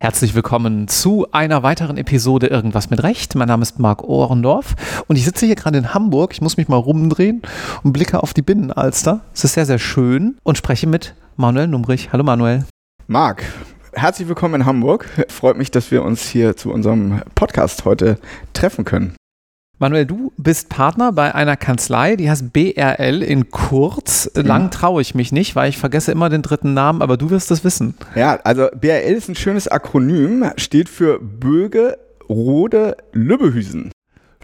Herzlich willkommen zu einer weiteren Episode Irgendwas mit Recht. Mein Name ist Marc Ohrendorf und ich sitze hier gerade in Hamburg. Ich muss mich mal rumdrehen und blicke auf die Binnenalster. Es ist sehr, sehr schön und spreche mit Manuel Numrich. Hallo Manuel. Marc, herzlich willkommen in Hamburg. Freut mich, dass wir uns hier zu unserem Podcast heute treffen können. Manuel, du bist Partner bei einer Kanzlei, die heißt BRL in kurz. Lang mhm. traue ich mich nicht, weil ich vergesse immer den dritten Namen, aber du wirst es wissen. Ja, also BRL ist ein schönes Akronym, steht für Böge, Rode, Lübbehüsen.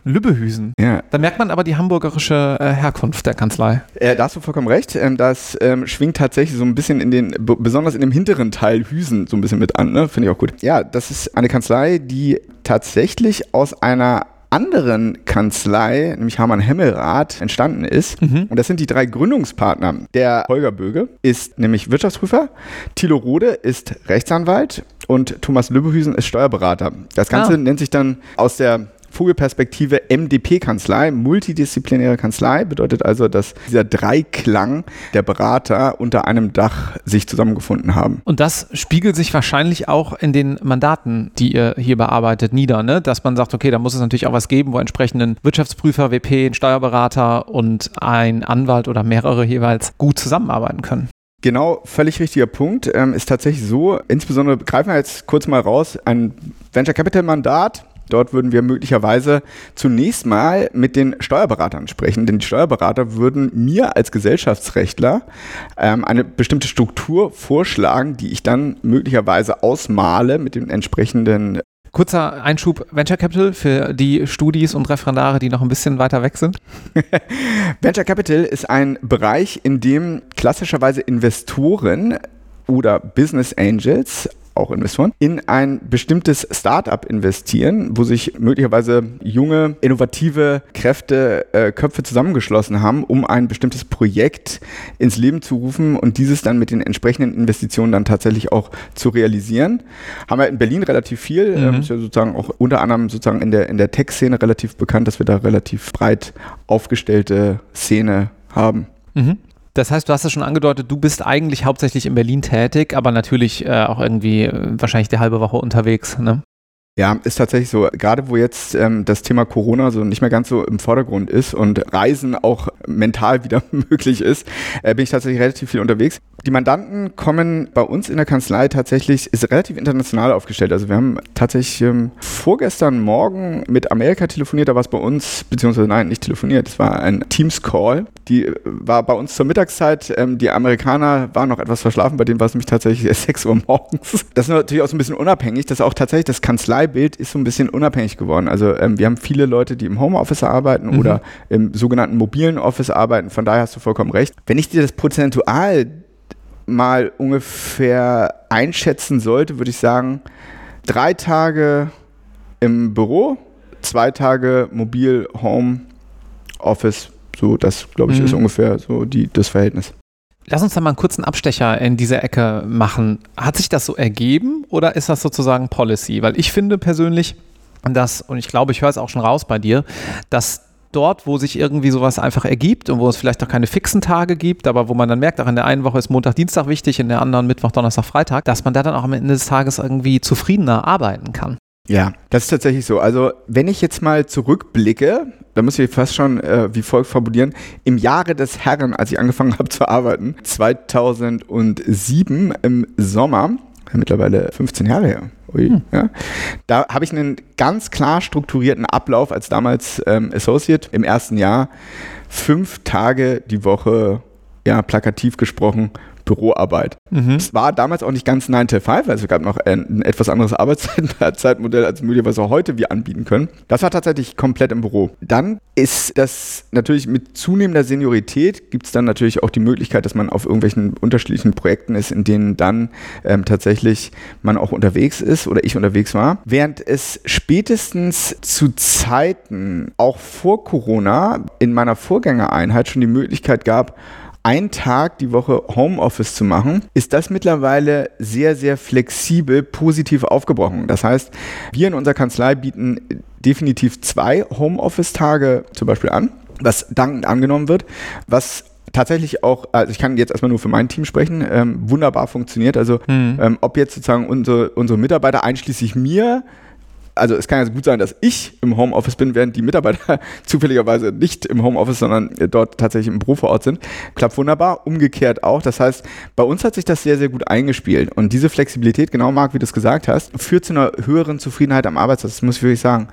Lübbehüsen. Ja. Da merkt man aber die hamburgerische äh, Herkunft der Kanzlei. Äh, da hast du vollkommen recht. Ähm, das ähm, schwingt tatsächlich so ein bisschen in den, besonders in dem hinteren Teil Hüsen so ein bisschen mit an. Ne? Finde ich auch gut. Ja, das ist eine Kanzlei, die tatsächlich aus einer anderen Kanzlei, nämlich Hamann Hemmelrath, entstanden ist. Mhm. Und das sind die drei Gründungspartner. Der Holger Böge ist nämlich Wirtschaftsprüfer, Thilo Rode ist Rechtsanwalt und Thomas Lübbehüsen ist Steuerberater. Das Ganze ah. nennt sich dann aus der Vogelperspektive MDP-Kanzlei, multidisziplinäre Kanzlei, bedeutet also, dass dieser Dreiklang der Berater unter einem Dach sich zusammengefunden haben. Und das spiegelt sich wahrscheinlich auch in den Mandaten, die ihr hier bearbeitet, nieder, ne? dass man sagt, okay, da muss es natürlich auch was geben, wo entsprechenden Wirtschaftsprüfer, WP, ein Steuerberater und ein Anwalt oder mehrere jeweils gut zusammenarbeiten können. Genau, völlig richtiger Punkt. Ähm, ist tatsächlich so, insbesondere greifen wir jetzt kurz mal raus, ein Venture Capital Mandat Dort würden wir möglicherweise zunächst mal mit den Steuerberatern sprechen, denn die Steuerberater würden mir als Gesellschaftsrechtler ähm, eine bestimmte Struktur vorschlagen, die ich dann möglicherweise ausmale mit den entsprechenden Kurzer Einschub Venture Capital für die Studis und Referendare, die noch ein bisschen weiter weg sind. Venture Capital ist ein Bereich, in dem klassischerweise Investoren oder Business Angels auch Investoren, in ein bestimmtes Startup investieren, wo sich möglicherweise junge, innovative Kräfte, äh, Köpfe zusammengeschlossen haben, um ein bestimmtes Projekt ins Leben zu rufen und dieses dann mit den entsprechenden Investitionen dann tatsächlich auch zu realisieren. Haben wir in Berlin relativ viel, mhm. ähm, ist ja sozusagen auch unter anderem sozusagen in der, in der Tech-Szene relativ bekannt, dass wir da relativ breit aufgestellte Szene haben. Mhm. Das heißt, du hast es schon angedeutet, du bist eigentlich hauptsächlich in Berlin tätig, aber natürlich äh, auch irgendwie äh, wahrscheinlich die halbe Woche unterwegs. Ne? Ja, ist tatsächlich so. Gerade wo jetzt ähm, das Thema Corona so nicht mehr ganz so im Vordergrund ist und Reisen auch mental wieder möglich ist, äh, bin ich tatsächlich relativ viel unterwegs. Die Mandanten kommen bei uns in der Kanzlei tatsächlich, ist relativ international aufgestellt. Also wir haben tatsächlich ähm, vorgestern Morgen mit Amerika telefoniert, da war es bei uns, beziehungsweise nein, nicht telefoniert, es war ein Teams-Call. Die äh, war bei uns zur Mittagszeit. Ähm, die Amerikaner waren noch etwas verschlafen, bei denen war es nämlich tatsächlich 6 Uhr morgens. Das ist natürlich auch so ein bisschen unabhängig, dass auch tatsächlich das Kanzlei Bild ist so ein bisschen unabhängig geworden. Also ähm, wir haben viele Leute, die im Homeoffice arbeiten mhm. oder im sogenannten mobilen Office arbeiten. Von daher hast du vollkommen recht. Wenn ich dir das prozentual mal ungefähr einschätzen sollte, würde ich sagen, drei Tage im Büro, zwei Tage mobil, Home, Office. So, das glaube ich, mhm. ist ungefähr so die, das Verhältnis. Lass uns da mal einen kurzen Abstecher in diese Ecke machen. Hat sich das so ergeben oder ist das sozusagen Policy? Weil ich finde persönlich, dass, und ich glaube, ich höre es auch schon raus bei dir, dass dort, wo sich irgendwie sowas einfach ergibt und wo es vielleicht auch keine fixen Tage gibt, aber wo man dann merkt, auch in der einen Woche ist Montag, Dienstag wichtig, in der anderen Mittwoch, Donnerstag, Freitag, dass man da dann auch am Ende des Tages irgendwie zufriedener arbeiten kann. Ja, das ist tatsächlich so. Also wenn ich jetzt mal zurückblicke, da muss ich fast schon äh, wie folgt formulieren, im Jahre des Herren, als ich angefangen habe zu arbeiten, 2007 im Sommer, mittlerweile 15 Jahre her, Ui, hm. ja, da habe ich einen ganz klar strukturierten Ablauf als damals ähm, Associate im ersten Jahr, fünf Tage die Woche, ja, plakativ gesprochen, Büroarbeit. Mhm. Es war damals auch nicht ganz 9 to 5, also es gab noch ein, ein etwas anderes Arbeitszeitmodell, als möglicherweise heute wir anbieten können. Das war tatsächlich komplett im Büro. Dann ist das natürlich mit zunehmender Seniorität gibt es dann natürlich auch die Möglichkeit, dass man auf irgendwelchen unterschiedlichen Projekten ist, in denen dann ähm, tatsächlich man auch unterwegs ist oder ich unterwegs war. Während es spätestens zu Zeiten, auch vor Corona, in meiner Vorgängereinheit schon die Möglichkeit gab, einen Tag die Woche Homeoffice zu machen, ist das mittlerweile sehr, sehr flexibel positiv aufgebrochen. Das heißt, wir in unserer Kanzlei bieten definitiv zwei Homeoffice-Tage zum Beispiel an, was dankend angenommen wird, was tatsächlich auch, also ich kann jetzt erstmal nur für mein Team sprechen, ähm, wunderbar funktioniert. Also mhm. ähm, ob jetzt sozusagen unsere, unsere Mitarbeiter einschließlich mir also es kann ja gut sein, dass ich im Homeoffice bin, während die Mitarbeiter zufälligerweise nicht im Homeoffice, sondern dort tatsächlich im Büro vor Ort sind. Klappt wunderbar, umgekehrt auch. Das heißt, bei uns hat sich das sehr, sehr gut eingespielt. Und diese Flexibilität, genau Marc, wie du es gesagt hast, führt zu einer höheren Zufriedenheit am Arbeitsplatz. Das muss ich wirklich sagen.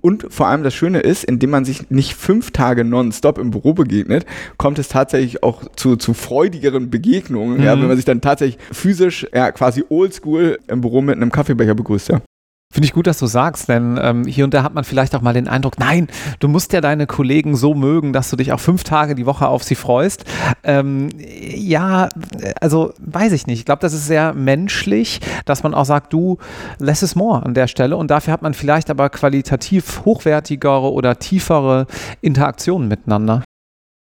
Und vor allem das Schöne ist, indem man sich nicht fünf Tage nonstop im Büro begegnet, kommt es tatsächlich auch zu, zu freudigeren Begegnungen, mhm. ja, wenn man sich dann tatsächlich physisch, ja, quasi oldschool im Büro mit einem Kaffeebecher begrüßt, ja. Finde ich gut, dass du sagst, denn ähm, hier und da hat man vielleicht auch mal den Eindruck, nein, du musst ja deine Kollegen so mögen, dass du dich auch fünf Tage die Woche auf sie freust. Ähm, ja, also weiß ich nicht. Ich glaube, das ist sehr menschlich, dass man auch sagt, du, less is more an der Stelle und dafür hat man vielleicht aber qualitativ hochwertigere oder tiefere Interaktionen miteinander.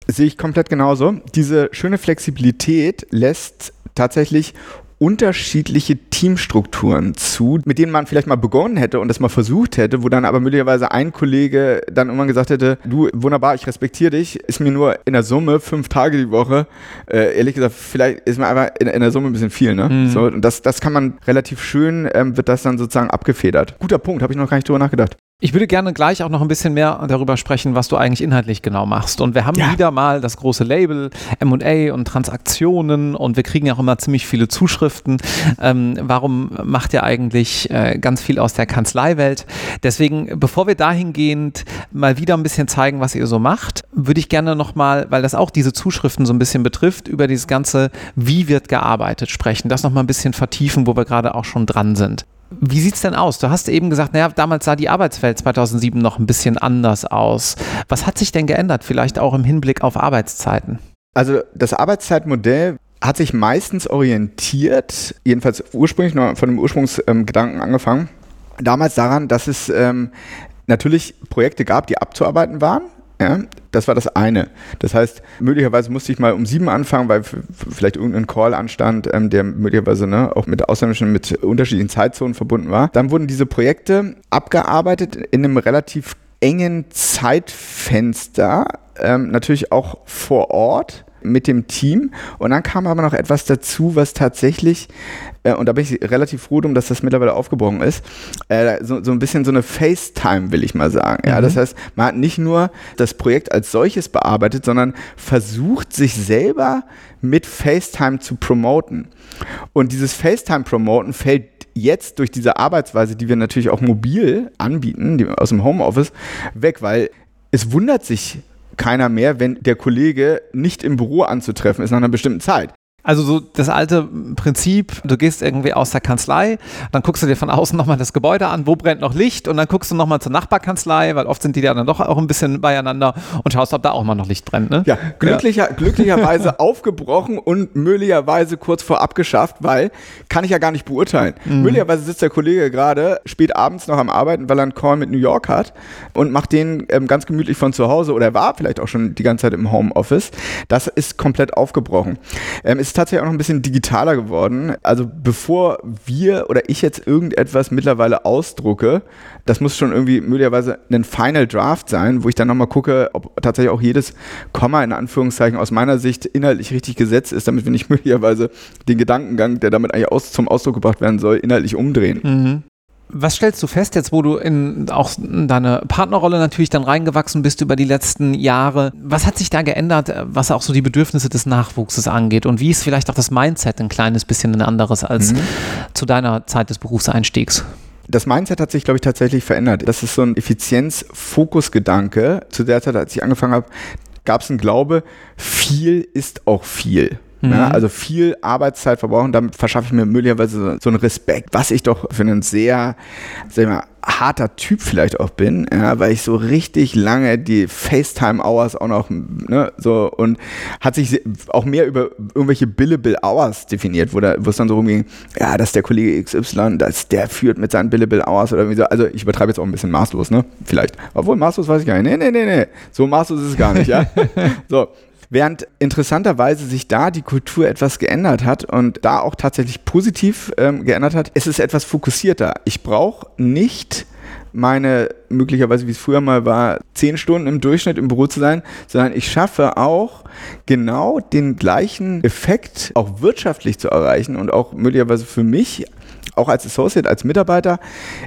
Sehe ich komplett genauso. Diese schöne Flexibilität lässt tatsächlich unterschiedliche Teamstrukturen zu, mit denen man vielleicht mal begonnen hätte und das mal versucht hätte, wo dann aber möglicherweise ein Kollege dann irgendwann gesagt hätte, du, wunderbar, ich respektiere dich, ist mir nur in der Summe fünf Tage die Woche, äh, ehrlich gesagt, vielleicht ist mir einfach in, in der Summe ein bisschen viel, ne? Mhm. So, und das, das kann man relativ schön, ähm, wird das dann sozusagen abgefedert. Guter Punkt, habe ich noch gar nicht drüber nachgedacht. Ich würde gerne gleich auch noch ein bisschen mehr darüber sprechen, was du eigentlich inhaltlich genau machst. Und wir haben ja. wieder mal das große Label MA und Transaktionen und wir kriegen auch immer ziemlich viele Zuschriften. Ähm, warum macht ihr eigentlich äh, ganz viel aus der Kanzleiwelt? Deswegen, bevor wir dahingehend mal wieder ein bisschen zeigen, was ihr so macht, würde ich gerne nochmal, weil das auch diese Zuschriften so ein bisschen betrifft, über dieses ganze, wie wird gearbeitet sprechen. Das nochmal ein bisschen vertiefen, wo wir gerade auch schon dran sind. Wie sieht es denn aus? Du hast eben gesagt, naja, damals sah die Arbeitswelt 2007 noch ein bisschen anders aus. Was hat sich denn geändert, vielleicht auch im Hinblick auf Arbeitszeiten? Also das Arbeitszeitmodell hat sich meistens orientiert, jedenfalls ursprünglich von dem Ursprungsgedanken ähm, angefangen, damals daran, dass es ähm, natürlich Projekte gab, die abzuarbeiten waren ja, das war das eine. Das heißt, möglicherweise musste ich mal um sieben anfangen, weil vielleicht irgendein Call anstand, ähm, der möglicherweise ne, auch mit Ausländischen, mit unterschiedlichen Zeitzonen verbunden war. Dann wurden diese Projekte abgearbeitet in einem relativ engen Zeitfenster, ähm, natürlich auch vor Ort mit dem Team. Und dann kam aber noch etwas dazu, was tatsächlich, äh, und da bin ich relativ froh drum, dass das mittlerweile aufgebrochen ist, äh, so, so ein bisschen so eine FaceTime, will ich mal sagen. Ja, mhm. das heißt, man hat nicht nur das Projekt als solches bearbeitet, sondern versucht, sich selber mit FaceTime zu promoten. Und dieses FaceTime-Promoten fällt jetzt durch diese Arbeitsweise, die wir natürlich auch mobil anbieten, aus dem Homeoffice, weg, weil es wundert sich keiner mehr, wenn der Kollege nicht im Büro anzutreffen ist nach einer bestimmten Zeit. Also so das alte Prinzip, du gehst irgendwie aus der Kanzlei, dann guckst du dir von außen nochmal das Gebäude an, wo brennt noch Licht und dann guckst du nochmal zur Nachbarkanzlei, weil oft sind die ja dann doch auch ein bisschen beieinander und schaust, ob da auch mal noch Licht brennt. Ne? Ja, glücklicher, ja. glücklicherweise aufgebrochen und möglicherweise kurz vor abgeschafft, weil kann ich ja gar nicht beurteilen. Mhm. Möglicherweise sitzt der Kollege gerade spät abends noch am Arbeiten, weil er einen Call mit New York hat und macht den ähm, ganz gemütlich von zu Hause oder er war vielleicht auch schon die ganze Zeit im Homeoffice. Das ist komplett aufgebrochen. Ähm, ist tatsächlich auch noch ein bisschen digitaler geworden. Also bevor wir oder ich jetzt irgendetwas mittlerweile ausdrucke, das muss schon irgendwie möglicherweise ein Final Draft sein, wo ich dann nochmal gucke, ob tatsächlich auch jedes Komma in Anführungszeichen aus meiner Sicht inhaltlich richtig gesetzt ist, damit wir nicht möglicherweise den Gedankengang, der damit eigentlich aus, zum Ausdruck gebracht werden soll, inhaltlich umdrehen. Mhm. Was stellst du fest jetzt, wo du in auch in deine Partnerrolle natürlich dann reingewachsen bist über die letzten Jahre? Was hat sich da geändert, was auch so die Bedürfnisse des Nachwuchses angeht? Und wie ist vielleicht auch das Mindset ein kleines bisschen ein anderes als mhm. zu deiner Zeit des Berufseinstiegs? Das Mindset hat sich, glaube ich, tatsächlich verändert. Das ist so ein Effizienz-Fokus-Gedanke. Zu der Zeit, als ich angefangen habe, gab es einen Glaube, viel ist auch viel. Mhm. Ja, also viel Arbeitszeit verbrauchen, damit verschaffe ich mir möglicherweise so einen Respekt, was ich doch für einen sehr, sag ich mal, harter Typ vielleicht auch bin, ja, weil ich so richtig lange die FaceTime-Hours auch noch, ne, so und hat sich auch mehr über irgendwelche Billable Hours definiert, wo, da, wo es dann so rumging, ja, dass der Kollege XY, dass der führt mit seinen Billable Hours oder wie so, also ich übertreibe jetzt auch ein bisschen maßlos, ne, vielleicht, obwohl maßlos weiß ich gar nicht, nee, nee, nee, nee, so maßlos ist es gar nicht, ja, so, Während interessanterweise sich da die Kultur etwas geändert hat und da auch tatsächlich positiv ähm, geändert hat, ist es etwas fokussierter. Ich brauche nicht meine möglicherweise, wie es früher mal war, zehn Stunden im Durchschnitt im Büro zu sein, sondern ich schaffe auch genau den gleichen Effekt auch wirtschaftlich zu erreichen und auch möglicherweise für mich auch als Associate, als Mitarbeiter,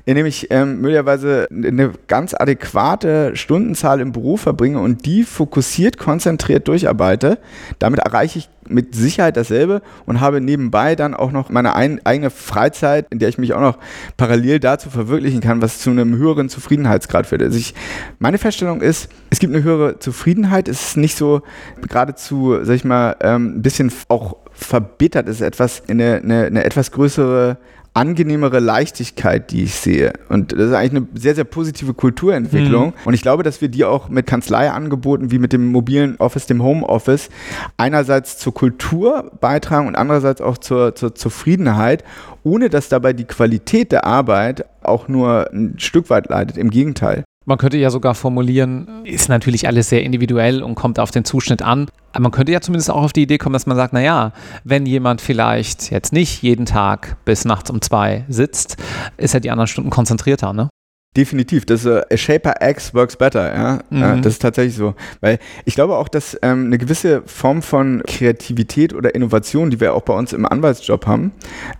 indem ich ähm, möglicherweise eine ganz adäquate Stundenzahl im Beruf verbringe und die fokussiert, konzentriert durcharbeite. Damit erreiche ich mit Sicherheit dasselbe und habe nebenbei dann auch noch meine ein, eigene Freizeit, in der ich mich auch noch parallel dazu verwirklichen kann, was zu einem höheren Zufriedenheitsgrad führt. Also ich, meine Feststellung ist, es gibt eine höhere Zufriedenheit, es ist nicht so geradezu, sag ich mal, ähm, ein bisschen auch verbittert, es ist etwas, eine, eine, eine etwas größere angenehmere Leichtigkeit, die ich sehe. Und das ist eigentlich eine sehr, sehr positive Kulturentwicklung. Mhm. Und ich glaube, dass wir die auch mit Kanzleiangeboten wie mit dem mobilen Office, dem Homeoffice, einerseits zur Kultur beitragen und andererseits auch zur, zur Zufriedenheit, ohne dass dabei die Qualität der Arbeit auch nur ein Stück weit leidet. Im Gegenteil. Man könnte ja sogar formulieren, ist natürlich alles sehr individuell und kommt auf den Zuschnitt an. Aber man könnte ja zumindest auch auf die Idee kommen, dass man sagt, naja, wenn jemand vielleicht jetzt nicht jeden Tag bis nachts um zwei sitzt, ist er die anderen Stunden konzentrierter, ne? Definitiv, das äh, a Shaper X works better, ja? Mhm. ja. Das ist tatsächlich so. Weil ich glaube auch, dass ähm, eine gewisse Form von Kreativität oder Innovation, die wir auch bei uns im Anwaltsjob haben,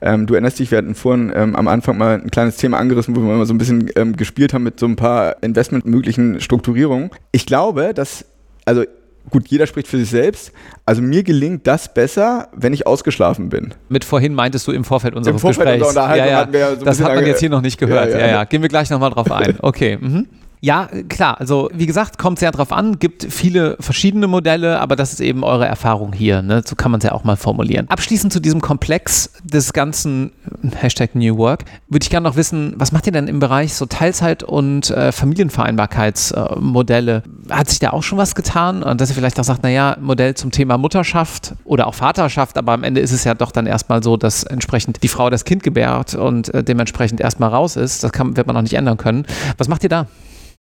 ähm, du erinnerst dich, wir hatten vorhin ähm, am Anfang mal ein kleines Thema angerissen, wo wir mal so ein bisschen ähm, gespielt haben mit so ein paar investmentmöglichen Strukturierungen. Ich glaube, dass, also gut, jeder spricht für sich selbst. Also mir gelingt das besser, wenn ich ausgeschlafen bin. Mit vorhin meintest du im Vorfeld unseres Im Vorfeld Gesprächs. Unserer ja, ja. ja so das hat man jetzt hier noch nicht gehört. Ja, ja, ja. Gehen wir gleich nochmal drauf ein. Okay. Mhm. Ja, klar. Also wie gesagt, kommt sehr drauf an, gibt viele verschiedene Modelle, aber das ist eben eure Erfahrung hier. Ne? So kann man es ja auch mal formulieren. Abschließend zu diesem Komplex des ganzen Hashtag New Work würde ich gerne noch wissen, was macht ihr denn im Bereich so Teilzeit- und äh, Familienvereinbarkeitsmodelle? Äh, Hat sich da auch schon was getan? Und dass ihr vielleicht auch sagt, naja, Modell zum Thema Mutterschaft oder auch Vaterschaft, aber am Ende ist es ja doch dann erstmal so, dass entsprechend die Frau das Kind gebärt und äh, dementsprechend erstmal raus ist. Das kann, wird man noch nicht ändern können. Was macht ihr da?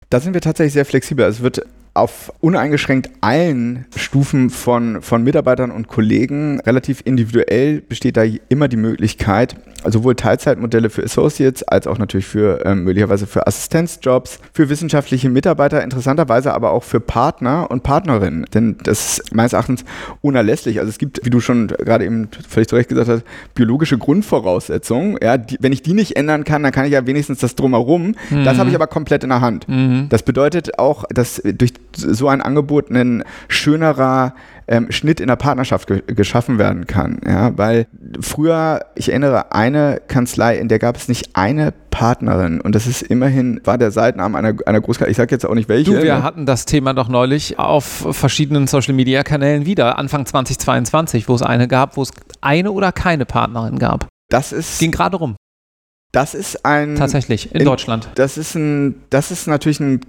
Da sind wir tatsächlich sehr flexibel. Es wird auf uneingeschränkt allen Stufen von, von Mitarbeitern und Kollegen relativ individuell besteht da immer die Möglichkeit, sowohl Teilzeitmodelle für Associates als auch natürlich für ähm, möglicherweise für Assistenzjobs, für wissenschaftliche Mitarbeiter, interessanterweise aber auch für Partner und Partnerinnen. Denn das ist meines Erachtens unerlässlich. Also es gibt, wie du schon gerade eben völlig zu Recht gesagt hast, biologische Grundvoraussetzungen. Ja, die, wenn ich die nicht ändern kann, dann kann ich ja wenigstens das drumherum. Mhm. Das habe ich aber komplett in der Hand. Mhm. Das bedeutet auch, dass durch so ein Angebot ein schönerer ähm, Schnitt in der Partnerschaft ge geschaffen werden kann. Ja, weil früher, ich erinnere, eine Kanzlei, in der gab es nicht eine Partnerin und das ist immerhin, war der Seitenarm einer, einer Großkanzlei, ich sage jetzt auch nicht welche. Du, wir ne? hatten das Thema doch neulich auf verschiedenen Social-Media-Kanälen wieder, Anfang 2022, wo es eine gab, wo es eine oder keine Partnerin gab. Das ist. Ging gerade rum. Das ist ein. Tatsächlich, in, in Deutschland. Das ist ein, das ist natürlich ein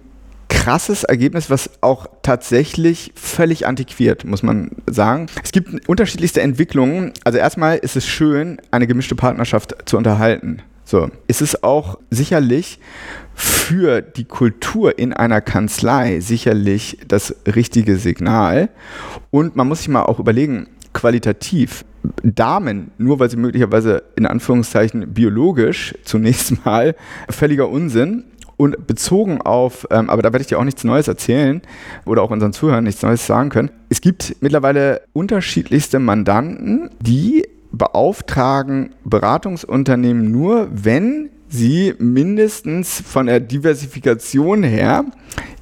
krasses Ergebnis, was auch tatsächlich völlig antiquiert, muss man sagen. Es gibt unterschiedlichste Entwicklungen. Also erstmal ist es schön, eine gemischte Partnerschaft zu unterhalten. So, ist es auch sicherlich für die Kultur in einer Kanzlei sicherlich das richtige Signal. Und man muss sich mal auch überlegen, qualitativ, Damen, nur weil sie möglicherweise in Anführungszeichen biologisch zunächst mal völliger Unsinn, und bezogen auf, ähm, aber da werde ich dir auch nichts Neues erzählen oder auch unseren Zuhörern nichts Neues sagen können. Es gibt mittlerweile unterschiedlichste Mandanten, die beauftragen Beratungsunternehmen nur, wenn sie mindestens von der Diversifikation her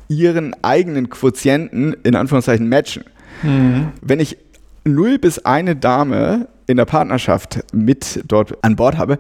ihren eigenen Quotienten in Anführungszeichen matchen. Mhm. Wenn ich null bis eine Dame in der Partnerschaft mit dort an Bord habe,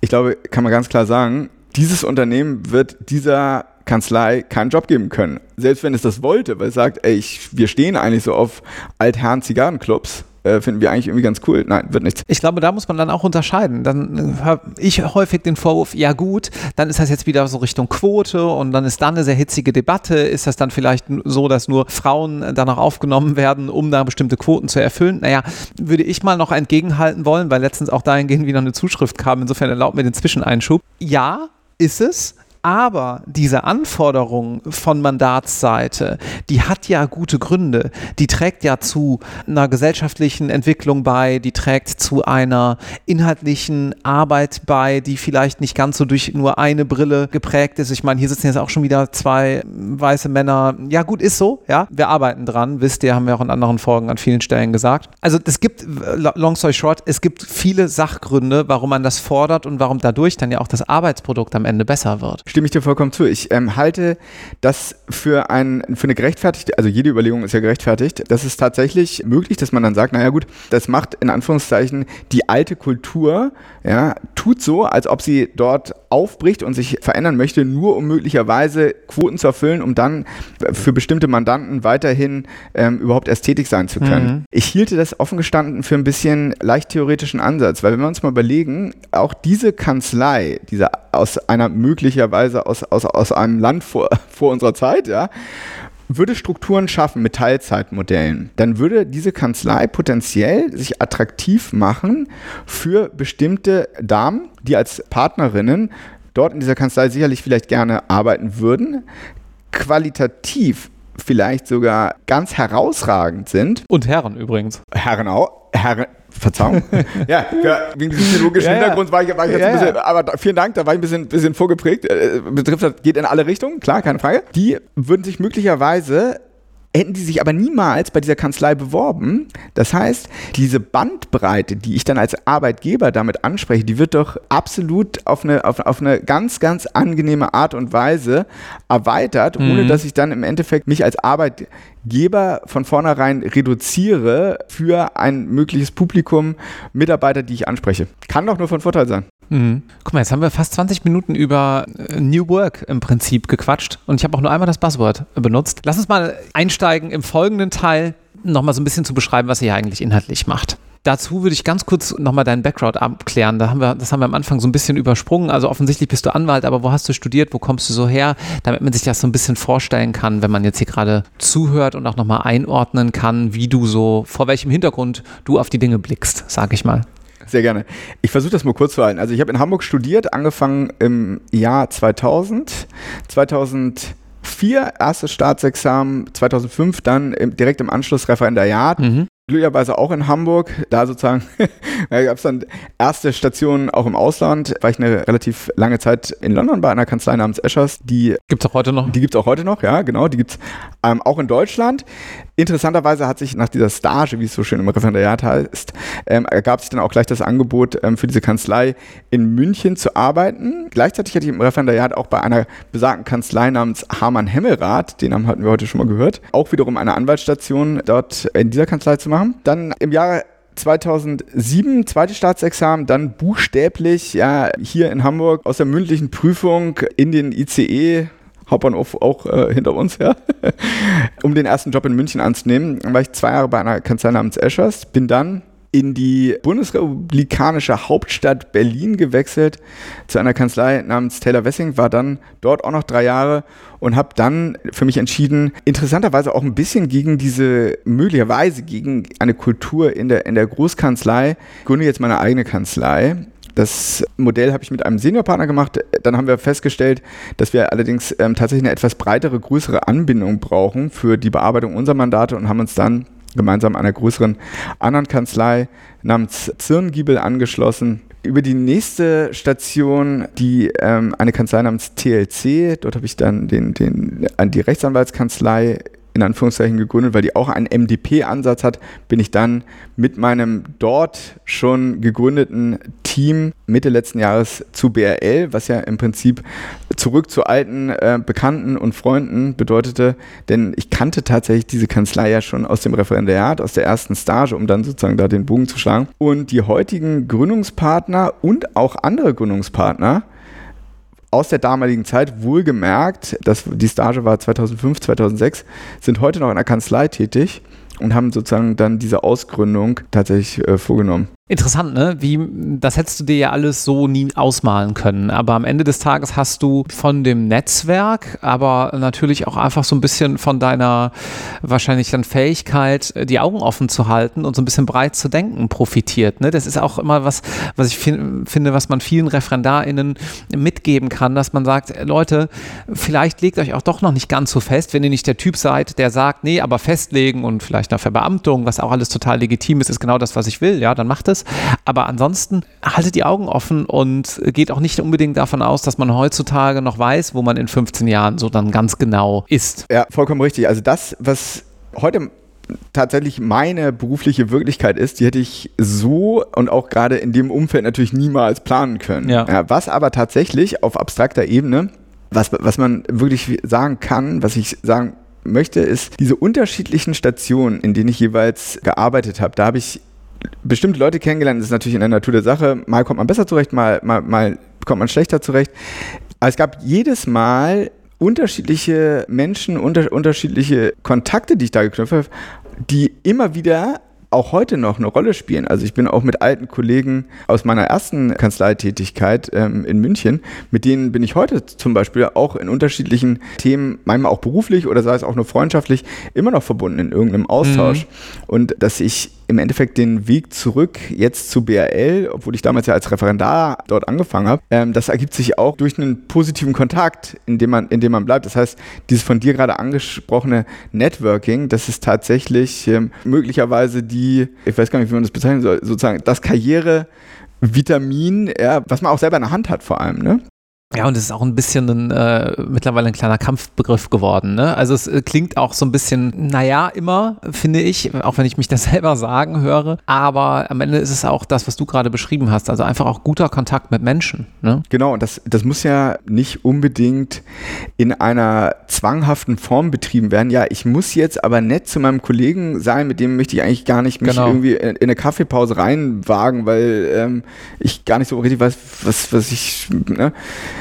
ich glaube, kann man ganz klar sagen, dieses Unternehmen wird dieser Kanzlei keinen Job geben können. Selbst wenn es das wollte, weil es sagt, ey, ich, wir stehen eigentlich so auf Altherren Zigarrenclubs. Äh, finden wir eigentlich irgendwie ganz cool. Nein, wird nichts. Ich glaube, da muss man dann auch unterscheiden. Dann habe ich häufig den Vorwurf, ja gut, dann ist das jetzt wieder so Richtung Quote und dann ist da eine sehr hitzige Debatte. Ist das dann vielleicht so, dass nur Frauen danach aufgenommen werden, um da bestimmte Quoten zu erfüllen? Naja, würde ich mal noch entgegenhalten wollen, weil letztens auch dahingehend wieder eine Zuschrift kam. Insofern erlaubt mir den Zwischeneinschub. Ja, ist es. Aber diese Anforderung von Mandatsseite, die hat ja gute Gründe. Die trägt ja zu einer gesellschaftlichen Entwicklung bei, die trägt zu einer inhaltlichen Arbeit bei, die vielleicht nicht ganz so durch nur eine Brille geprägt ist. Ich meine, hier sitzen jetzt auch schon wieder zwei weiße Männer. Ja, gut, ist so, ja. Wir arbeiten dran, wisst ihr, haben wir auch in anderen Folgen an vielen Stellen gesagt. Also es gibt, long story short, es gibt viele Sachgründe, warum man das fordert und warum dadurch dann ja auch das Arbeitsprodukt am Ende besser wird. Stimme ich dir vollkommen zu. Ich ähm, halte das für, ein, für eine gerechtfertigte, also jede Überlegung ist ja gerechtfertigt. Das ist tatsächlich möglich, dass man dann sagt, naja gut, das macht in Anführungszeichen die alte Kultur, ja, tut so, als ob sie dort aufbricht und sich verändern möchte, nur um möglicherweise Quoten zu erfüllen, um dann für bestimmte Mandanten weiterhin ähm, überhaupt ästhetisch sein zu können. Mhm. Ich hielte das offen gestanden für ein bisschen leicht theoretischen Ansatz, weil wenn wir uns mal überlegen, auch diese Kanzlei, diese aus einer möglicherweise aus, aus, aus einem Land vor, vor unserer Zeit, ja, würde Strukturen schaffen mit Teilzeitmodellen, dann würde diese Kanzlei potenziell sich attraktiv machen für bestimmte Damen, die als Partnerinnen dort in dieser Kanzlei sicherlich vielleicht gerne arbeiten würden, qualitativ vielleicht sogar ganz herausragend sind. Und Herren übrigens. Herren auch. Herren, Verzeihung. ja, wegen diesem theologischen ja, Hintergrund war ich, war ich jetzt ja, ein bisschen, aber vielen Dank, da war ich ein bisschen, bisschen vorgeprägt. Äh, betrifft das, geht in alle Richtungen, klar, keine Frage. Die würden sich möglicherweise hätten die sich aber niemals bei dieser Kanzlei beworben. Das heißt, diese Bandbreite, die ich dann als Arbeitgeber damit anspreche, die wird doch absolut auf eine, auf, auf eine ganz, ganz angenehme Art und Weise erweitert, mhm. ohne dass ich dann im Endeffekt mich als Arbeitgeber von vornherein reduziere für ein mögliches Publikum Mitarbeiter, die ich anspreche. Kann doch nur von Vorteil sein. Mhm. Guck mal, jetzt haben wir fast 20 Minuten über äh, New Work im Prinzip gequatscht und ich habe auch nur einmal das Buzzword benutzt. Lass uns mal einsteigen im folgenden Teil, nochmal so ein bisschen zu beschreiben, was ihr hier eigentlich inhaltlich macht. Dazu würde ich ganz kurz nochmal deinen Background abklären. Da haben wir, das haben wir am Anfang so ein bisschen übersprungen. Also offensichtlich bist du Anwalt, aber wo hast du studiert? Wo kommst du so her? Damit man sich das so ein bisschen vorstellen kann, wenn man jetzt hier gerade zuhört und auch nochmal einordnen kann, wie du so, vor welchem Hintergrund du auf die Dinge blickst, sag ich mal. Sehr gerne. Ich versuche das mal kurz zu halten. Also ich habe in Hamburg studiert, angefangen im Jahr 2000. 2004 erstes Staatsexamen, 2005 dann im, direkt im Anschluss Referendariat. Mhm glücklicherweise auch in Hamburg. Da sozusagen gab es dann erste Stationen auch im Ausland. War ich eine relativ lange Zeit in London bei einer Kanzlei namens Eschers. Die gibt es auch heute noch. Die gibt es auch heute noch, ja, genau. Die gibt es ähm, auch in Deutschland. Interessanterweise hat sich nach dieser Stage, wie es so schön im Referendariat heißt, ähm, ergab sich dann auch gleich das Angebot ähm, für diese Kanzlei in München zu arbeiten. Gleichzeitig hatte ich im Referendariat auch bei einer besagten Kanzlei namens Hamann Hemmelrath, den Namen hatten wir heute schon mal gehört, auch wiederum eine Anwaltsstation dort in dieser Kanzlei zu machen. Dann im Jahre 2007 zweites Staatsexamen, dann buchstäblich ja hier in Hamburg aus der mündlichen Prüfung in den ICE Hauptbahnhof auch äh, hinter uns, ja, um den ersten Job in München anzunehmen. Dann war ich zwei Jahre bei einer Kanzlei namens Eschers, bin dann in die bundesrepublikanische Hauptstadt Berlin gewechselt zu einer Kanzlei namens Taylor Wessing, war dann dort auch noch drei Jahre und habe dann für mich entschieden, interessanterweise auch ein bisschen gegen diese, möglicherweise gegen eine Kultur in der, in der Großkanzlei, gründe jetzt meine eigene Kanzlei. Das Modell habe ich mit einem Seniorpartner gemacht. Dann haben wir festgestellt, dass wir allerdings ähm, tatsächlich eine etwas breitere, größere Anbindung brauchen für die Bearbeitung unserer Mandate und haben uns dann gemeinsam einer größeren anderen Kanzlei namens Zirngiebel angeschlossen. Über die nächste Station, die ähm, eine Kanzlei namens TLC, dort habe ich dann den, den, die Rechtsanwaltskanzlei in Anführungszeichen gegründet, weil die auch einen MDP-Ansatz hat, bin ich dann mit meinem dort schon gegründeten Team Mitte letzten Jahres zu BRL, was ja im Prinzip zurück zu alten äh, Bekannten und Freunden bedeutete, denn ich kannte tatsächlich diese Kanzlei ja schon aus dem Referendariat, aus der ersten Stage, um dann sozusagen da den Bogen zu schlagen. Und die heutigen Gründungspartner und auch andere Gründungspartner, aus der damaligen Zeit, wohlgemerkt, dass die Stage war 2005, 2006, sind heute noch in der Kanzlei tätig und haben sozusagen dann diese Ausgründung tatsächlich äh, vorgenommen. Interessant, ne? Wie, das hättest du dir ja alles so nie ausmalen können. Aber am Ende des Tages hast du von dem Netzwerk, aber natürlich auch einfach so ein bisschen von deiner wahrscheinlich dann Fähigkeit, die Augen offen zu halten und so ein bisschen breit zu denken, profitiert. Ne? Das ist auch immer was, was ich finde, was man vielen ReferendarInnen mitgeben kann, dass man sagt, Leute, vielleicht legt euch auch doch noch nicht ganz so fest, wenn ihr nicht der Typ seid, der sagt, nee, aber festlegen und vielleicht nach Verbeamtung, was auch alles total legitim ist, ist genau das, was ich will, ja, dann macht es. Aber ansonsten haltet die Augen offen und geht auch nicht unbedingt davon aus, dass man heutzutage noch weiß, wo man in 15 Jahren so dann ganz genau ist. Ja, vollkommen richtig. Also das, was heute tatsächlich meine berufliche Wirklichkeit ist, die hätte ich so und auch gerade in dem Umfeld natürlich niemals planen können. Ja. Ja, was aber tatsächlich auf abstrakter Ebene, was, was man wirklich sagen kann, was ich sagen möchte, ist diese unterschiedlichen Stationen, in denen ich jeweils gearbeitet habe. Da habe ich bestimmte Leute kennengelernt, das ist natürlich in der Natur der Sache. Mal kommt man besser zurecht, mal, mal, mal kommt man schlechter zurecht. Aber es gab jedes Mal unterschiedliche Menschen, unter, unterschiedliche Kontakte, die ich da geknüpft habe, die immer wieder auch heute noch eine Rolle spielen. Also ich bin auch mit alten Kollegen aus meiner ersten Kanzleitätigkeit ähm, in München, mit denen bin ich heute zum Beispiel auch in unterschiedlichen Themen, manchmal auch beruflich oder sei es auch nur freundschaftlich, immer noch verbunden in irgendeinem Austausch. Mhm. Und dass ich im Endeffekt den Weg zurück jetzt zu BRL, obwohl ich damals ja als Referendar dort angefangen habe, ähm, das ergibt sich auch durch einen positiven Kontakt, in dem man, in dem man bleibt. Das heißt, dieses von dir gerade angesprochene Networking, das ist tatsächlich ähm, möglicherweise die, ich weiß gar nicht, wie man das bezeichnen soll, sozusagen das Karriere-Vitamin, ja, was man auch selber in der Hand hat vor allem, ne? Ja, und es ist auch ein bisschen ein, äh, mittlerweile ein kleiner Kampfbegriff geworden. Ne? Also es äh, klingt auch so ein bisschen, naja, immer, finde ich, auch wenn ich mich das selber sagen höre. Aber am Ende ist es auch das, was du gerade beschrieben hast. Also einfach auch guter Kontakt mit Menschen. Ne? Genau, und das, das muss ja nicht unbedingt in einer zwanghaften Form betrieben werden. Ja, ich muss jetzt aber nett zu meinem Kollegen sein, mit dem möchte ich eigentlich gar nicht mich genau. irgendwie in, in, eine Kaffeepause reinwagen, weil ähm, ich gar nicht so richtig weiß, was, was ich. Ne?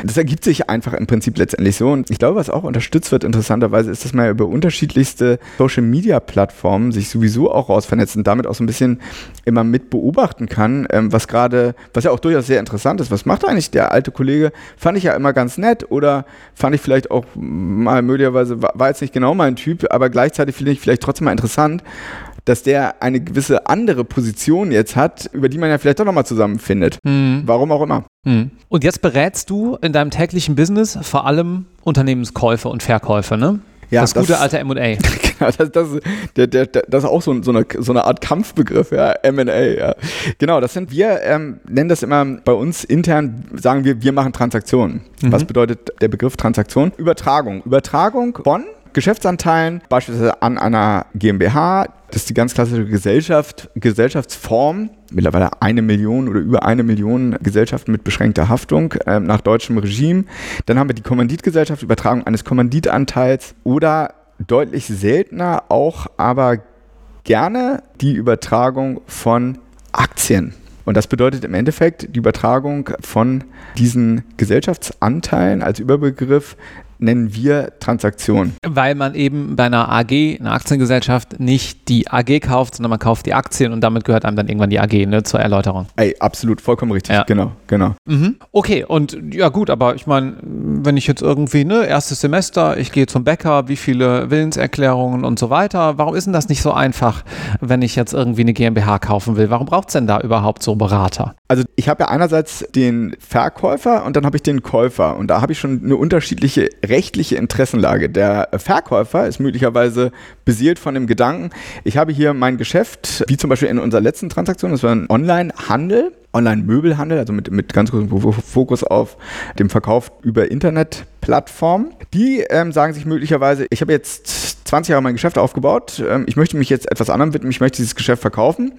Das ergibt sich einfach im Prinzip letztendlich so. Und ich glaube, was auch unterstützt wird, interessanterweise, ist, dass man über unterschiedlichste Social-Media-Plattformen sich sowieso auch rausvernetzt und damit auch so ein bisschen immer mit beobachten kann, ähm, was gerade, was ja auch durchaus sehr interessant ist. Was macht eigentlich der alte Kollege? Fand ich ja immer ganz nett oder fand ich vielleicht auch mal möglicherweise, war jetzt nicht genau mein Typ, aber gleichzeitig finde ich vielleicht trotzdem mal interessant dass der eine gewisse andere Position jetzt hat, über die man ja vielleicht doch nochmal zusammenfindet. Mhm. Warum auch immer. Mhm. Und jetzt berätst du in deinem täglichen Business vor allem Unternehmenskäufe und Verkäufe, ne? Ja, das, das gute alte MA. Genau, das, das, der, der, das ist auch so, so, eine, so eine Art Kampfbegriff, ja, MA, ja. Genau, das sind wir, ähm, nennen das immer bei uns intern, sagen wir, wir machen Transaktionen. Mhm. Was bedeutet der Begriff Transaktion? Übertragung. Übertragung von Geschäftsanteilen, beispielsweise an einer GmbH. Das ist die ganz klassische Gesellschaft, Gesellschaftsform. Mittlerweile eine Million oder über eine Million Gesellschaften mit beschränkter Haftung äh, nach deutschem Regime. Dann haben wir die Kommanditgesellschaft, Übertragung eines Kommanditanteils oder deutlich seltener auch aber gerne die Übertragung von Aktien. Und das bedeutet im Endeffekt die Übertragung von diesen Gesellschaftsanteilen als Überbegriff nennen wir Transaktion. Weil man eben bei einer AG, einer Aktiengesellschaft, nicht die AG kauft, sondern man kauft die Aktien und damit gehört einem dann irgendwann die AG, ne, zur Erläuterung. Ey, absolut, vollkommen richtig, ja. genau, genau. Mhm. Okay, und ja gut, aber ich meine, wenn ich jetzt irgendwie, ne, erstes Semester, ich gehe zum Bäcker, wie viele Willenserklärungen und so weiter, warum ist denn das nicht so einfach, wenn ich jetzt irgendwie eine GmbH kaufen will? Warum braucht es denn da überhaupt so Berater? Also ich habe ja einerseits den Verkäufer und dann habe ich den Käufer und da habe ich schon eine unterschiedliche rechtliche Interessenlage. Der Verkäufer ist möglicherweise beseelt von dem Gedanken, ich habe hier mein Geschäft, wie zum Beispiel in unserer letzten Transaktion, das war ein Online-Handel, Online-Möbelhandel, also mit, mit ganz großem Fokus auf dem Verkauf über Internetplattformen. Die ähm, sagen sich möglicherweise, ich habe jetzt 20 Jahre mein Geschäft aufgebaut, ähm, ich möchte mich jetzt etwas anderem widmen, ich möchte dieses Geschäft verkaufen.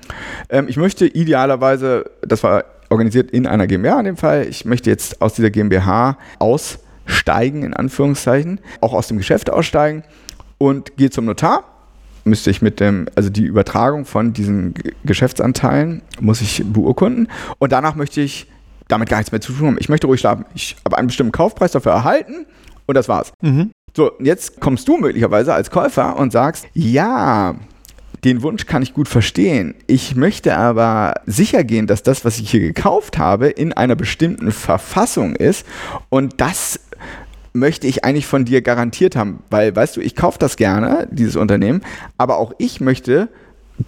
Ähm, ich möchte idealerweise, das war organisiert in einer GmbH in dem Fall, ich möchte jetzt aus dieser GmbH aus steigen, in Anführungszeichen, auch aus dem Geschäft aussteigen und gehe zum Notar. Müsste ich mit dem, also die Übertragung von diesen Geschäftsanteilen muss ich beurkunden und danach möchte ich damit gar nichts mehr zu tun haben. Ich möchte ruhig schlafen. Ich habe einen bestimmten Kaufpreis dafür erhalten und das war's. Mhm. So, jetzt kommst du möglicherweise als Käufer und sagst, ja, Den Wunsch kann ich gut verstehen. Ich möchte aber sicher gehen, dass das, was ich hier gekauft habe, in einer bestimmten Verfassung ist. Und das möchte ich eigentlich von dir garantiert haben. Weil, weißt du, ich kaufe das gerne, dieses Unternehmen, aber auch ich möchte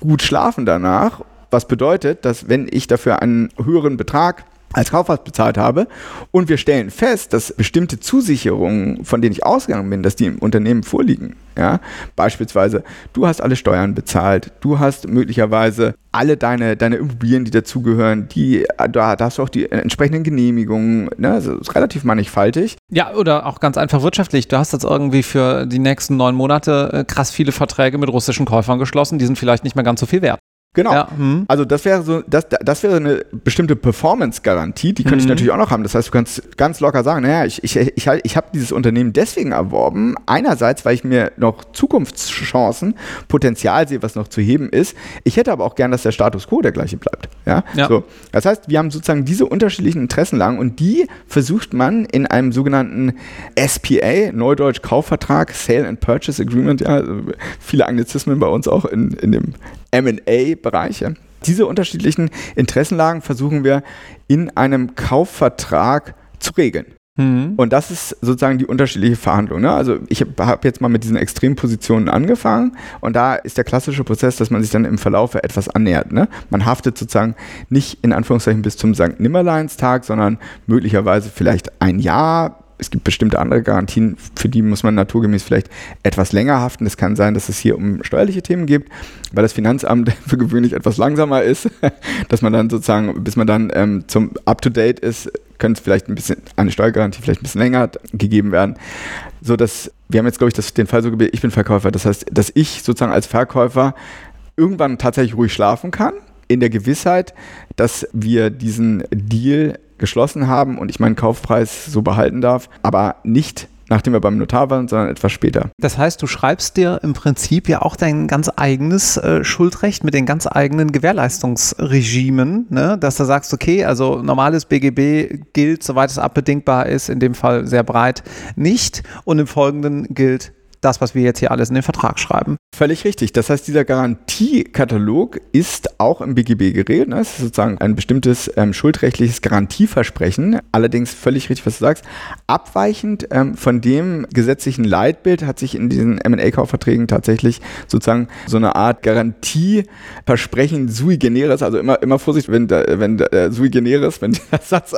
gut schlafen danach. Was bedeutet, dass wenn ich dafür einen höheren Betrag als Kaufhaus bezahlt habe und wir stellen fest, dass bestimmte Zusicherungen, von denen ich ausgegangen bin, dass die im Unternehmen vorliegen. Ja? Beispielsweise, du hast alle Steuern bezahlt, du hast möglicherweise alle deine, deine Immobilien, die dazugehören, die, da, da hast du auch die entsprechenden Genehmigungen, ne? also ist relativ mannigfaltig. Ja, oder auch ganz einfach wirtschaftlich. Du hast jetzt irgendwie für die nächsten neun Monate äh, krass viele Verträge mit russischen Käufern geschlossen, die sind vielleicht nicht mehr ganz so viel wert. Genau. Ja, hm. Also das wäre so, das, das wäre eine bestimmte Performance-Garantie, die könnte mhm. ich natürlich auch noch haben. Das heißt, du kannst ganz locker sagen, naja, ich, ich, ich, ich habe dieses Unternehmen deswegen erworben. Einerseits, weil ich mir noch Zukunftschancen, Potenzial sehe, was noch zu heben ist. Ich hätte aber auch gern, dass der Status quo der gleiche bleibt. Ja? ja. So. Das heißt, wir haben sozusagen diese unterschiedlichen Interessenlagen und die versucht man in einem sogenannten SPA, Neudeutsch Kaufvertrag, Sale and Purchase Agreement, ja, also viele Anglizismen bei uns auch in, in dem MA-Bereiche. Diese unterschiedlichen Interessenlagen versuchen wir in einem Kaufvertrag zu regeln. Mhm. Und das ist sozusagen die unterschiedliche Verhandlung. Ne? Also ich habe jetzt mal mit diesen Extrempositionen angefangen und da ist der klassische Prozess, dass man sich dann im Verlauf etwas annähert. Ne? Man haftet sozusagen nicht in Anführungszeichen bis zum St. Nimmerleinstag, sondern möglicherweise vielleicht ein Jahr, es gibt bestimmte andere Garantien, für die muss man naturgemäß vielleicht etwas länger haften. Es kann sein, dass es hier um steuerliche Themen geht, weil das Finanzamt für gewöhnlich etwas langsamer ist, dass man dann sozusagen, bis man dann ähm, zum Up-to-Date ist, könnte es vielleicht ein bisschen, eine Steuergarantie vielleicht ein bisschen länger gegeben werden. So dass, wir haben jetzt, glaube ich, das, den Fall so gebildet, ich bin Verkäufer. Das heißt, dass ich sozusagen als Verkäufer irgendwann tatsächlich ruhig schlafen kann, in der Gewissheit, dass wir diesen Deal geschlossen haben und ich meinen Kaufpreis so behalten darf, aber nicht nachdem wir beim Notar waren, sondern etwas später. Das heißt, du schreibst dir im Prinzip ja auch dein ganz eigenes äh, Schuldrecht mit den ganz eigenen Gewährleistungsregimen, ne? dass du sagst, okay, also normales BGB gilt, soweit es abbedingbar ist, in dem Fall sehr breit nicht und im Folgenden gilt das, was wir jetzt hier alles in den Vertrag schreiben. Völlig richtig. Das heißt, dieser Garantiekatalog ist auch im BGB geregelt. Ne? Es ist sozusagen ein bestimmtes ähm, schuldrechtliches Garantieversprechen. Allerdings völlig richtig, was du sagst. Abweichend ähm, von dem gesetzlichen Leitbild hat sich in diesen M&A-Kaufverträgen tatsächlich sozusagen so eine Art Garantieversprechen sui generis, also immer, immer Vorsicht, wenn, wenn äh, sui generis, wenn der Satz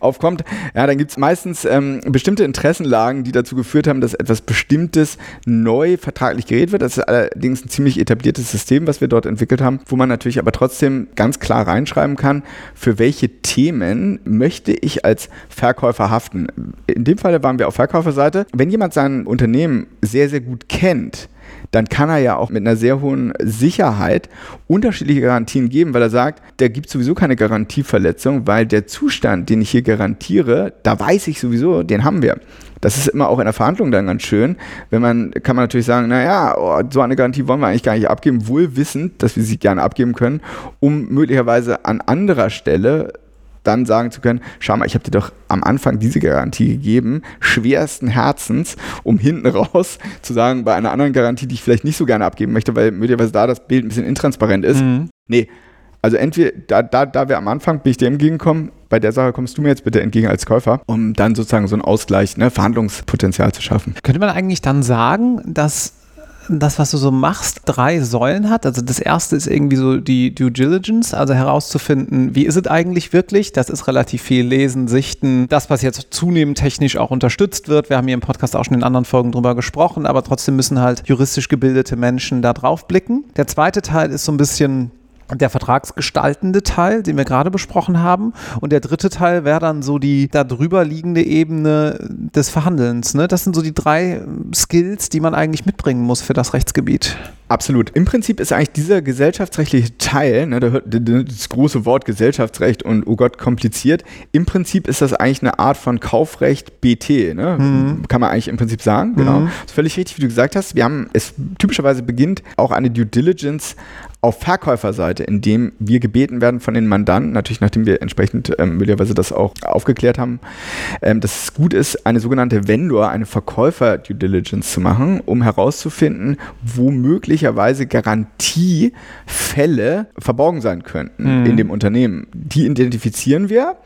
aufkommt, ja, dann gibt es meistens ähm, bestimmte Interessenlagen, die dazu geführt haben, dass etwas Bestimmtes neu vertraglich geregelt wird. Das ist allerdings ein ziemlich etabliertes System, was wir dort entwickelt haben, wo man natürlich aber trotzdem ganz klar reinschreiben kann, für welche Themen möchte ich als Verkäufer haften. In dem Fall waren wir auf Verkäuferseite. Wenn jemand sein Unternehmen sehr, sehr gut kennt, dann kann er ja auch mit einer sehr hohen Sicherheit unterschiedliche Garantien geben, weil er sagt, der gibt sowieso keine Garantieverletzung, weil der Zustand, den ich hier garantiere, da weiß ich sowieso, den haben wir. Das ist immer auch in der Verhandlung dann ganz schön. Wenn man, kann man natürlich sagen, naja, oh, so eine Garantie wollen wir eigentlich gar nicht abgeben, wohl wissend, dass wir sie gerne abgeben können, um möglicherweise an anderer Stelle dann sagen zu können, schau mal, ich habe dir doch am Anfang diese Garantie gegeben, schwersten Herzens, um hinten raus zu sagen, bei einer anderen Garantie, die ich vielleicht nicht so gerne abgeben möchte, weil möglicherweise da das Bild ein bisschen intransparent ist. Mhm. Nee, also entweder, da, da, da wir am Anfang, bin ich dir entgegengekommen, bei der Sache kommst du mir jetzt bitte entgegen als Käufer, um dann sozusagen so einen Ausgleich, ne, Verhandlungspotenzial zu schaffen. Könnte man eigentlich dann sagen, dass das, was du so machst, drei Säulen hat. Also das erste ist irgendwie so die Due Diligence, also herauszufinden, wie ist es eigentlich wirklich. Das ist relativ viel Lesen, Sichten, das, was jetzt zunehmend technisch auch unterstützt wird. Wir haben hier im Podcast auch schon in anderen Folgen drüber gesprochen, aber trotzdem müssen halt juristisch gebildete Menschen da drauf blicken. Der zweite Teil ist so ein bisschen der vertragsgestaltende Teil, den wir gerade besprochen haben. Und der dritte Teil wäre dann so die darüber liegende Ebene des Verhandelns. Ne? Das sind so die drei Skills, die man eigentlich mitbringen muss für das Rechtsgebiet. Absolut. Im Prinzip ist eigentlich dieser gesellschaftsrechtliche Teil, ne, das große Wort Gesellschaftsrecht und oh Gott, kompliziert, im Prinzip ist das eigentlich eine Art von Kaufrecht BT, ne? mhm. kann man eigentlich im Prinzip sagen. Genau. Mhm. Das ist völlig richtig, wie du gesagt hast. Wir haben, es typischerweise beginnt auch eine Due Diligence auf Verkäuferseite, indem wir gebeten werden von den Mandanten, natürlich nachdem wir entsprechend ähm, möglicherweise das auch aufgeklärt haben, ähm, dass es gut ist, eine sogenannte Vendor, eine Verkäufer-Due Diligence zu machen, um herauszufinden, womöglich möglicherweise Garantiefälle verborgen sein könnten mhm. in dem Unternehmen. Die identifizieren wir,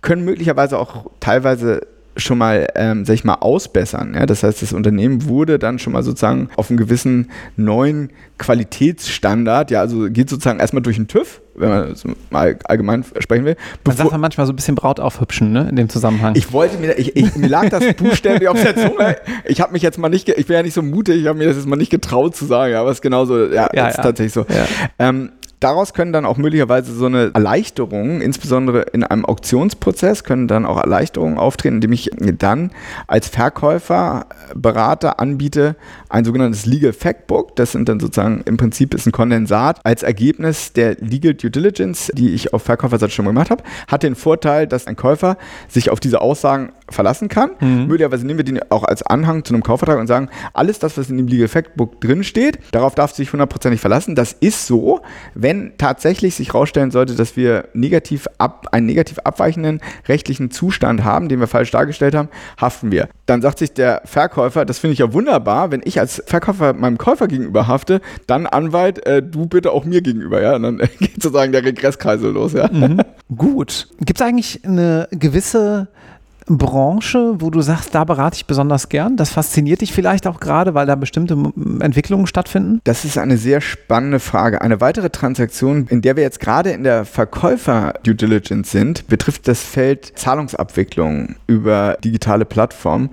können möglicherweise auch teilweise schon mal, ähm, sag ich mal, ausbessern. Ja? Das heißt, das Unternehmen wurde dann schon mal sozusagen auf einen gewissen neuen Qualitätsstandard, ja, also geht sozusagen erstmal durch den TÜV, wenn man so mal allgemein sprechen will. Man sagt man manchmal so ein bisschen Braut aufhübschen, ne, in dem Zusammenhang. Ich wollte mir, ich, ich, mir lag das buchstäblich auf der Zunge. Ich habe mich jetzt mal nicht, ich bin ja nicht so mutig, ich habe mir das jetzt mal nicht getraut zu sagen, aber es ist genauso, ja, ja ist ja. tatsächlich so. Ja. Ähm, Daraus können dann auch möglicherweise so eine Erleichterung, insbesondere in einem Auktionsprozess, können dann auch Erleichterungen auftreten, indem ich dann als Verkäufer, Berater anbiete ein sogenanntes Legal Factbook. Das sind dann sozusagen im Prinzip ist ein Kondensat als Ergebnis der Legal Due Diligence, die ich auf Verkäuferseite schon gemacht habe, hat den Vorteil, dass ein Käufer sich auf diese Aussagen verlassen kann. Mhm. Möglicherweise nehmen wir den auch als Anhang zu einem Kaufvertrag und sagen, alles das, was in dem Legal Factbook drin steht, darauf darf sich hundertprozentig verlassen. Das ist so, wenn wenn tatsächlich sich herausstellen sollte, dass wir negativ ab, einen negativ abweichenden rechtlichen Zustand haben, den wir falsch dargestellt haben, haften wir. Dann sagt sich der Verkäufer, das finde ich ja wunderbar, wenn ich als Verkäufer meinem Käufer gegenüber hafte, dann Anwalt, äh, du bitte auch mir gegenüber, ja. Und dann geht sozusagen der Regresskreisel los, ja. Mhm. Gut. Gibt es eigentlich eine gewisse Branche, wo du sagst, da berate ich besonders gern? Das fasziniert dich vielleicht auch gerade, weil da bestimmte Entwicklungen stattfinden? Das ist eine sehr spannende Frage. Eine weitere Transaktion, in der wir jetzt gerade in der Verkäufer-Due Diligence sind, betrifft das Feld Zahlungsabwicklung über digitale Plattformen.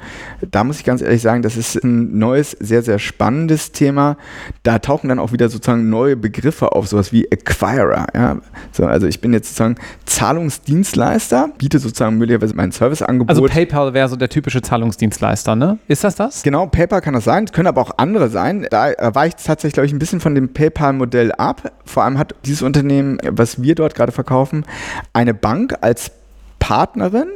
Da muss ich ganz ehrlich sagen, das ist ein neues, sehr, sehr spannendes Thema. Da tauchen dann auch wieder sozusagen neue Begriffe auf, sowas wie Acquirer. Ja? So, also ich bin jetzt sozusagen Zahlungsdienstleister, biete sozusagen möglicherweise meinen Service an Angebot. Also PayPal wäre so der typische Zahlungsdienstleister, ne? Ist das das? Genau, PayPal kann das sein, können aber auch andere sein. Da weicht es tatsächlich, glaube ich, ein bisschen von dem PayPal-Modell ab. Vor allem hat dieses Unternehmen, was wir dort gerade verkaufen, eine Bank als Partnerin,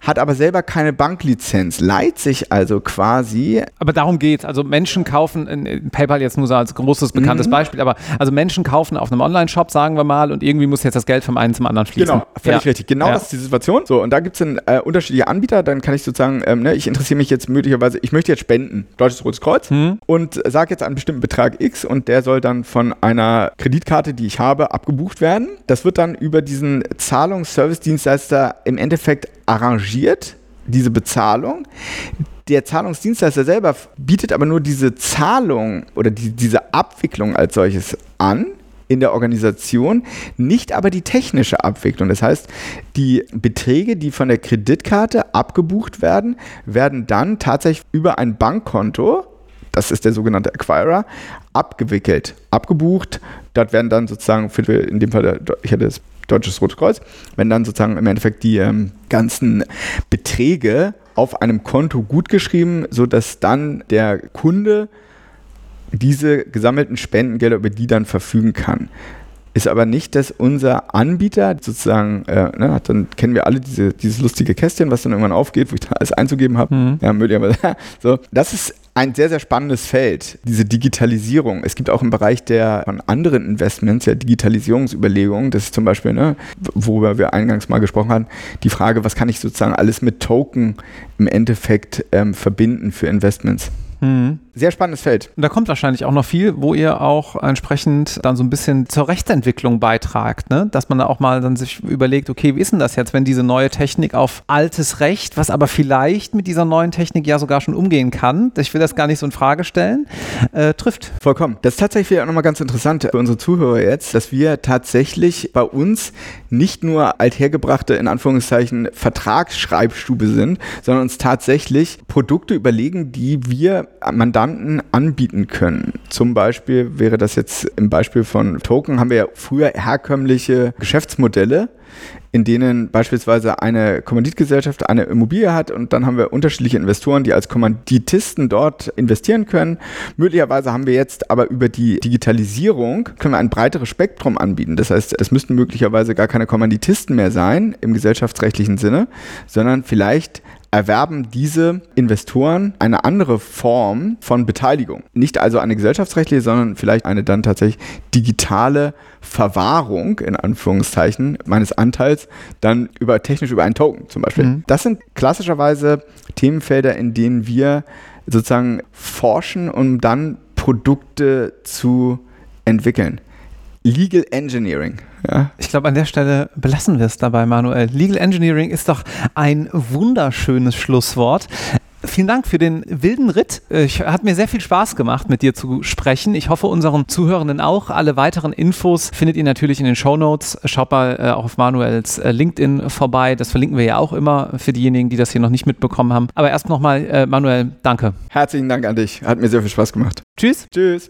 hat aber selber keine Banklizenz, leiht sich also quasi. Aber darum geht es. Also Menschen kaufen, in PayPal jetzt nur so als großes bekanntes mhm. Beispiel, aber also Menschen kaufen auf einem Online-Shop, sagen wir mal, und irgendwie muss jetzt das Geld vom einen zum anderen fließen. Genau, völlig ja. richtig. Genau ja. das ist die Situation. So, und da gibt es äh, unterschiedliche Anbieter, dann kann ich sozusagen, ähm, ne, ich interessiere mich jetzt möglicherweise, ich möchte jetzt spenden, Deutsches Rotes Kreuz, mhm. und sage jetzt einen bestimmten Betrag X und der soll dann von einer Kreditkarte, die ich habe, abgebucht werden. Das wird dann über diesen Zahlungsservice-Dienstleister im Endeffekt arrangiert, diese Bezahlung. Der Zahlungsdienstleister selber bietet aber nur diese Zahlung oder die, diese Abwicklung als solches an in der Organisation, nicht aber die technische Abwicklung. Das heißt, die Beträge, die von der Kreditkarte abgebucht werden, werden dann tatsächlich über ein Bankkonto, das ist der sogenannte Acquirer, abgewickelt, abgebucht. Dort werden dann sozusagen, für, in dem Fall, ich hatte das Deutsches Rote Kreuz, wenn dann sozusagen im Endeffekt die ähm, ganzen Beträge auf einem Konto gutgeschrieben, sodass dann der Kunde diese gesammelten Spendengelder über die dann verfügen kann. Ist aber nicht, dass unser Anbieter sozusagen, äh, ne, dann kennen wir alle diese, dieses lustige Kästchen, was dann irgendwann aufgeht, wo ich da alles einzugeben habe. Mhm. Ja, möglicherweise. so, das ist ein sehr, sehr spannendes Feld, diese Digitalisierung. Es gibt auch im Bereich der von anderen Investments ja Digitalisierungsüberlegungen. Das ist zum Beispiel, ne, worüber wir eingangs mal gesprochen haben, die Frage, was kann ich sozusagen alles mit Token im Endeffekt ähm, verbinden für Investments. Mhm. Sehr spannendes Feld. Und da kommt wahrscheinlich auch noch viel, wo ihr auch entsprechend dann so ein bisschen zur Rechtsentwicklung beitragt, ne? dass man da auch mal dann sich überlegt, okay, wie ist denn das jetzt, wenn diese neue Technik auf altes Recht, was aber vielleicht mit dieser neuen Technik ja sogar schon umgehen kann, ich will das gar nicht so in Frage stellen, äh, trifft. Vollkommen. Das ist tatsächlich auch nochmal ganz interessant für unsere Zuhörer jetzt, dass wir tatsächlich bei uns nicht nur althergebrachte, in Anführungszeichen, Vertragsschreibstube sind, sondern uns tatsächlich Produkte überlegen, die wir Mandanten Mandanten anbieten können. Zum Beispiel wäre das jetzt im Beispiel von Token, haben wir ja früher herkömmliche Geschäftsmodelle, in denen beispielsweise eine Kommanditgesellschaft eine Immobilie hat und dann haben wir unterschiedliche Investoren, die als Kommanditisten dort investieren können. Möglicherweise haben wir jetzt aber über die Digitalisierung können wir ein breiteres Spektrum anbieten. Das heißt, es müssten möglicherweise gar keine Kommanditisten mehr sein im gesellschaftsrechtlichen Sinne, sondern vielleicht erwerben diese Investoren eine andere Form von Beteiligung. Nicht also eine gesellschaftsrechtliche, sondern vielleicht eine dann tatsächlich digitale Verwahrung, in Anführungszeichen, meines Anteils, dann über technisch über einen Token zum Beispiel. Mhm. Das sind klassischerweise Themenfelder, in denen wir sozusagen forschen, um dann Produkte zu entwickeln. Legal Engineering. Ja. Ich glaube, an der Stelle belassen wir es dabei, Manuel. Legal Engineering ist doch ein wunderschönes Schlusswort. Vielen Dank für den wilden Ritt. Ich, hat mir sehr viel Spaß gemacht, mit dir zu sprechen. Ich hoffe, unseren Zuhörenden auch. Alle weiteren Infos findet ihr natürlich in den Show Notes. Schaut mal äh, auch auf Manuels äh, LinkedIn vorbei. Das verlinken wir ja auch immer für diejenigen, die das hier noch nicht mitbekommen haben. Aber erst nochmal, äh, Manuel, danke. Herzlichen Dank an dich. Hat mir sehr viel Spaß gemacht. Tschüss. Tschüss.